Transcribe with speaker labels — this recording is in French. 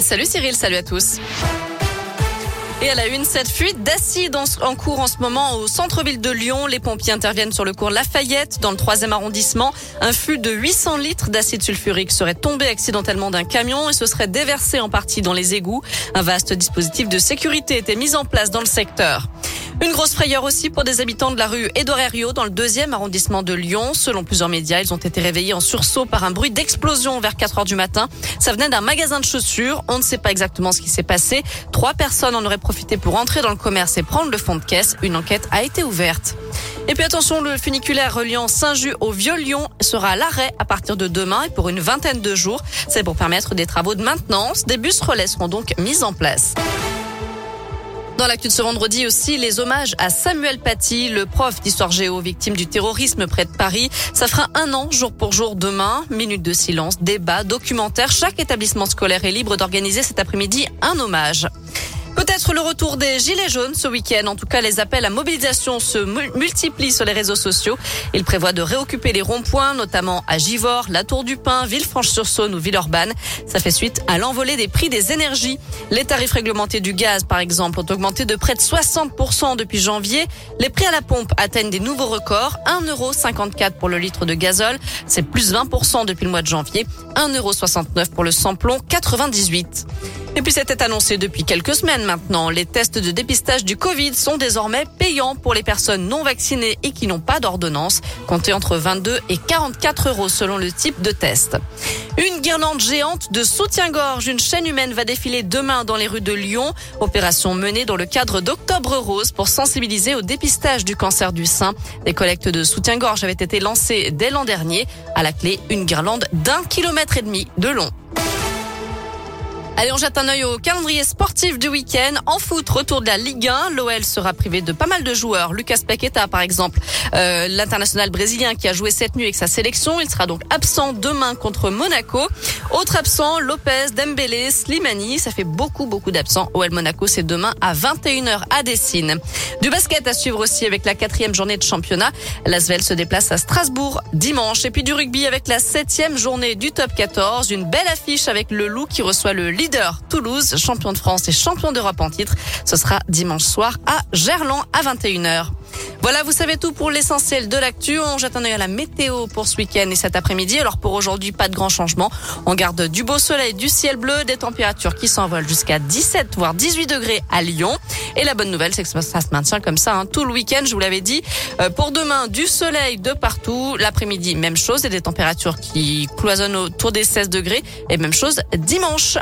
Speaker 1: Salut Cyril, salut à tous. Et à la une, cette fuite d'acide en, cours en ce moment au centre-ville de Lyon. Les pompiers interviennent sur le cours Lafayette, dans le troisième arrondissement. Un flux de 800 litres d'acide sulfurique serait tombé accidentellement d'un camion et se serait déversé en partie dans les égouts. Un vaste dispositif de sécurité était mis en place dans le secteur. Une grosse frayeur aussi pour des habitants de la rue Édouard dans le deuxième arrondissement de Lyon. Selon plusieurs médias, ils ont été réveillés en sursaut par un bruit d'explosion vers 4 heures du matin. Ça venait d'un magasin de chaussures. On ne sait pas exactement ce qui s'est passé. Trois personnes en auraient profité pour entrer dans le commerce et prendre le fond de caisse. Une enquête a été ouverte. Et puis attention, le funiculaire reliant Saint-Just au Vieux-Lyon sera à l'arrêt à partir de demain et pour une vingtaine de jours. C'est pour permettre des travaux de maintenance. Des bus relais seront donc mis en place. Dans l'actu de ce vendredi aussi, les hommages à Samuel Paty, le prof d'histoire géo victime du terrorisme près de Paris. Ça fera un an jour pour jour demain. Minute de silence, débat, documentaire. Chaque établissement scolaire est libre d'organiser cet après-midi un hommage. Peut-être le retour des Gilets jaunes ce week-end. En tout cas, les appels à mobilisation se multiplient sur les réseaux sociaux. Il prévoit de réoccuper les ronds-points, notamment à Givors, La Tour du Pin, Villefranche-sur-Saône ou Villeurbanne. Ça fait suite à l'envolée des prix des énergies. Les tarifs réglementés du gaz, par exemple, ont augmenté de près de 60% depuis janvier. Les prix à la pompe atteignent des nouveaux records. 1,54€ pour le litre de gazole. C'est plus 20% depuis le mois de janvier. 1,69€ pour le samplon, 98. Et puis c'était annoncé depuis quelques semaines maintenant. Les tests de dépistage du Covid sont désormais payants pour les personnes non vaccinées et qui n'ont pas d'ordonnance, comptés entre 22 et 44 euros selon le type de test. Une guirlande géante de soutien-gorge, une chaîne humaine va défiler demain dans les rues de Lyon. Opération menée dans le cadre d'Octobre Rose pour sensibiliser au dépistage du cancer du sein. Les collectes de soutien-gorge avaient été lancées dès l'an dernier. À la clé, une guirlande d'un kilomètre et demi de long. Allez, on jette un œil au calendrier sportif du week-end. En foot, retour de la Ligue 1. L'OL sera privé de pas mal de joueurs. Lucas Paqueta, par exemple, euh, l'international brésilien qui a joué cette nuit avec sa sélection. Il sera donc absent demain contre Monaco. Autre absent, Lopez, Dembélé, Slimani. Ça fait beaucoup, beaucoup d'absents. OL Monaco, c'est demain à 21h à Dessine. Du basket à suivre aussi avec la quatrième journée de championnat. L'Asvel se déplace à Strasbourg dimanche. Et puis du rugby avec la septième journée du top 14. Une belle affiche avec le loup qui reçoit le leader Toulouse, champion de France et champion d'Europe en titre. Ce sera dimanche soir à Gerland à 21h. Voilà, vous savez tout pour l'essentiel de l'actu. On jette un œil à la météo pour ce week-end et cet après-midi. Alors pour aujourd'hui, pas de grands changements. On garde du beau soleil, du ciel bleu, des températures qui s'envolent jusqu'à 17 voire 18 degrés à Lyon. Et la bonne nouvelle, c'est que ça se maintient comme ça hein, tout le week-end. Je vous l'avais dit. Euh, pour demain, du soleil de partout. L'après-midi, même chose et des températures qui cloisonnent autour des 16 degrés. Et même chose dimanche.